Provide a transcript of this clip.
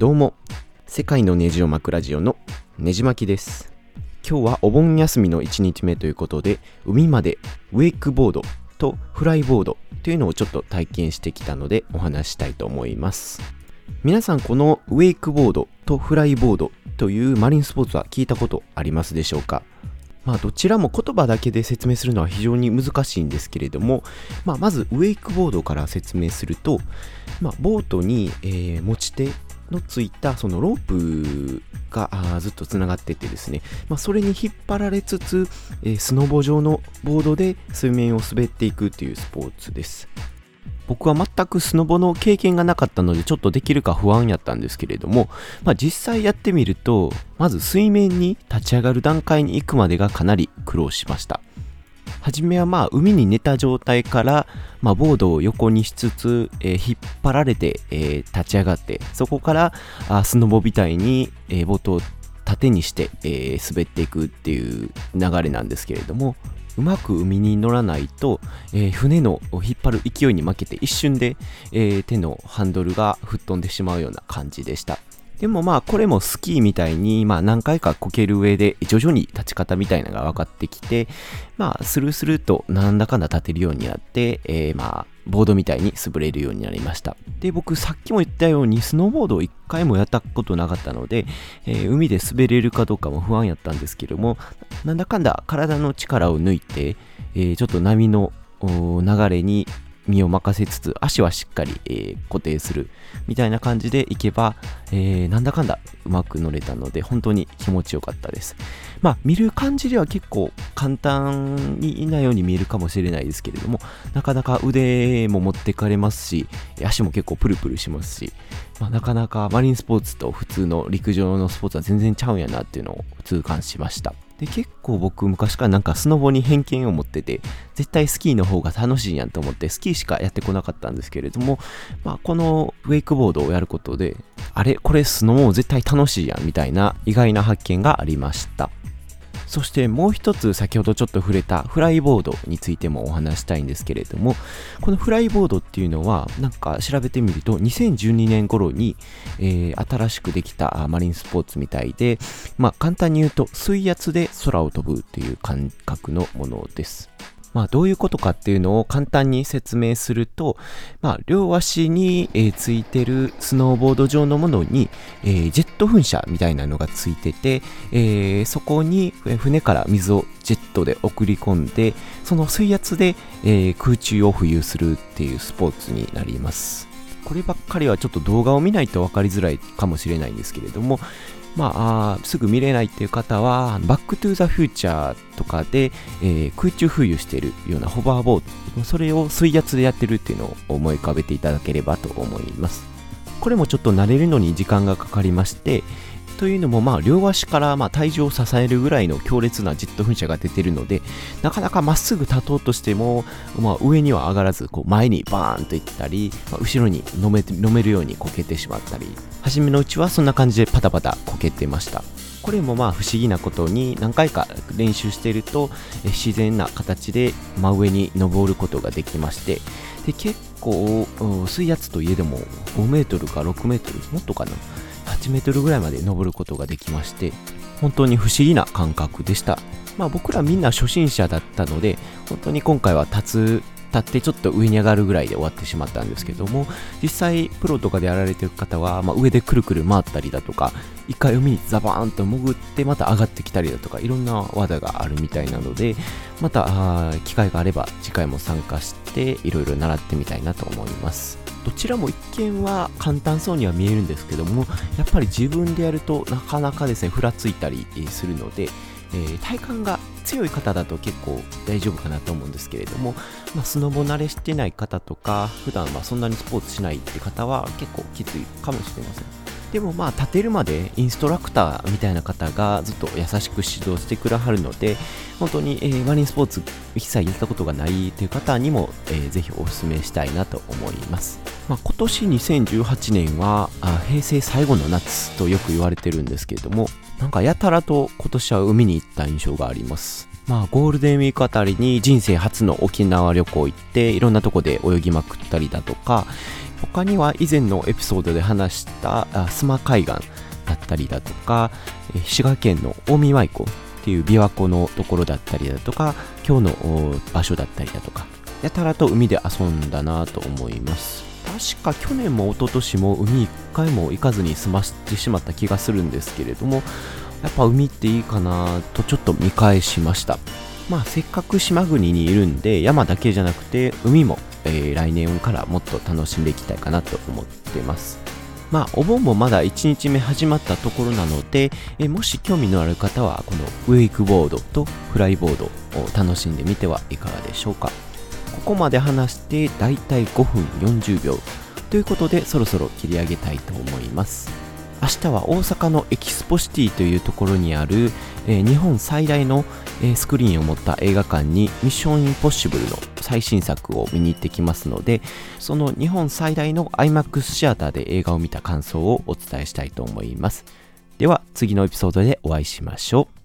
どうも。世界のネジを巻くラジオのネジ巻きです。今日はお盆休みの1日目ということで海までウェイクボードとフライボードというのをちょっと体験してきたのでお話したいと思います。皆さんこのウェイクボードとフライボードというマリンスポーツは聞いたことありますでしょうか？まあどちらも言葉だけで説明するのは非常に難しいんですけれども、まあ、まずウェイクボードから説明すると、まあ、ボートに、えー持ち手のついたそのロープがあーずっとつながっててですね、まあ、それに引っ張られつつ、えースノボ状のボードで水面を滑っていくっていうスポーツです。僕は全くスノボの経験がなかったのでちょっとできるか不安やったんですけれども、まあ、実際やってみるとまず水面に立ち上がる段階に行くまでがかなり苦労しました。初めはまあ海に寝た状態から、まあ、ボードを横にしつつ、えー引っ張られて、えー立ち上がってそこからあスノボみたいに、えーボートを縦にして、えー滑っていくっていう流れなんですけれどもうまく海に乗らないと、えー船の引っ張る勢いに負けて一瞬で、えー手のハンドルが吹っ飛んでしまうような感じでした。でもまあこれもスキーみたいにまあ何回かこける上で徐々に立ち方みたいなのが分かってきてまあスルスルとなんだかんだ立てるようになって、えまあボードみたいに滑れるようになりました。で僕さっきも言ったようにスノーボードを一回もやったことなかったので、え海で滑れるかどうかも不安やったんですけどもなんだかんだ体の力を抜いて、えちょっと波の流れに身を任せつつ足はしっかり、えー固定するみたいな感じでいけば、えーなんだかんだうまく乗れたので本当に気持ちよかったです。まあ見る感じでは結構簡単になように見えるかもしれないですけれどもなかなか腕も持ってかれますし足も結構プルプルしますし、まあ、なかなかマリンスポーツと普通の陸上のスポーツは全然ちゃうんやなっていうのを痛感しました。で結構僕昔からなんかスノボに偏見を持ってて絶対スキーの方が楽しいやんと思ってスキーしかやってこなかったんですけれども、まあ、このウェイクボードをやることであれこれスノボ絶対楽しいやんみたいな意外な発見がありました。そしてもう一つ先ほどちょっと触れたフライボードについてもお話したいんですけれどもこのフライボードっていうのはなんか調べてみると2012年頃に、えー新しくできたマリンスポーツみたいでまあ簡単に言うと水圧で空を飛ぶっていう感覚のものです。まあどういうことかっていうのを簡単に説明すると、まあ両足に、えーついてるスノーボード状のものに、えージェット噴射みたいなのがついてて、えーそこに船から水をジェットで送り込んで、その水圧で、えー空中を浮遊するっていうスポーツになります。こればっかりはちょっと動画を見ないと分かりづらいかもしれないんですけれども、まあ、すぐ見れないっていう方は、バックトゥーザフューチャーとかで、えー空中浮遊しているようなホバーボード、それを水圧でやってるっていうのを思い浮かべていただければと思います。これもちょっと慣れるのに時間がかかりまして、というのも、まあ、両足からま体重を支えるぐらいの強烈なジェット噴射が出ているので、なかなかまっすぐ立とうとしても、まあ、上には上がらず、前にバーンと行ったり、まあ後ろに飲め飲めるようにこけてしまったり、初めのうちはそんな感じでパタパタこけてました。これもまあ不思議なことに何回か練習していると自然な形で真上に登ることができましてで結構水圧といえども5メートルか6メートルもっとかな8メートルぐらいまで登ることができまして本当に不思議な感覚でした。まあ僕らみんな初心者だったので本当に今回は立つ立ってちょっと上に上がるぐらいで終わってしまったんですけども実際プロとかでやられてる方は、まあ、上でくるくる回ったりだとか一回海にザバーンと潜ってまた上がってきたりだとかいろんな技があるみたいなのでまた機会があれば次回も参加していろいろ習ってみたいなと思います。どちらも一見は簡単そうには見えるんですけどもやっぱり自分でやるとなかなかですねふらついたりするので、えー体幹が強い方だと結構大丈夫かなと思うんですけれども、まあ、スノボ慣れしてない方とか普段はそんなにスポーツしないって方は結構きついかもしれません。でもまあ立てるまでインストラクターみたいな方がずっと優しく指導してくだはるので本当に、えーマリンスポーツ一切やったことがないという方にも、えーぜひお勧めしたいなと思います、まあ、今年2018年はあ平成最後の夏とよく言われてるんですけれどもなんかやたらと今年は海に行った印象がありますまあ、ゴールデンウィークあたりに人生初の沖縄旅行行っていろんなとこで泳ぎまくったりだとか他には以前のエピソードで話した須磨海岸だったりだとか、滋賀県の近江舞湖っていう琵琶湖のところだったりだとか、今日の場所だったりだとか、やたらと海で遊んだなと思います。確か去年も一昨年も海一回も行かずに済ましてしまった気がするんですけれども、やっぱ海っていいかなとちょっと見返しました。まあせっかく島国にいるんで山だけじゃなくて海も、えー、来年からもっと楽しんでいきたいかなと思ってます。まあ、お盆もまだ1日目始まったところなので、えもし興味のある方は、このウェイクボードとフライボードを楽しんでみてはいかがでしょうか。ここまで話してだいたい5分40秒。ということでそろそろ切り上げたいと思います。明日は大阪のエキスポシティというところにある、えー、日本最大の、えー、スクリーンを持った映画館にミッションインポッシブルの最新作を見に行ってきますのでその日本最大の IMAX シアターで映画を見た感想をお伝えしたいと思います。では次のエピソードでお会いしましょう。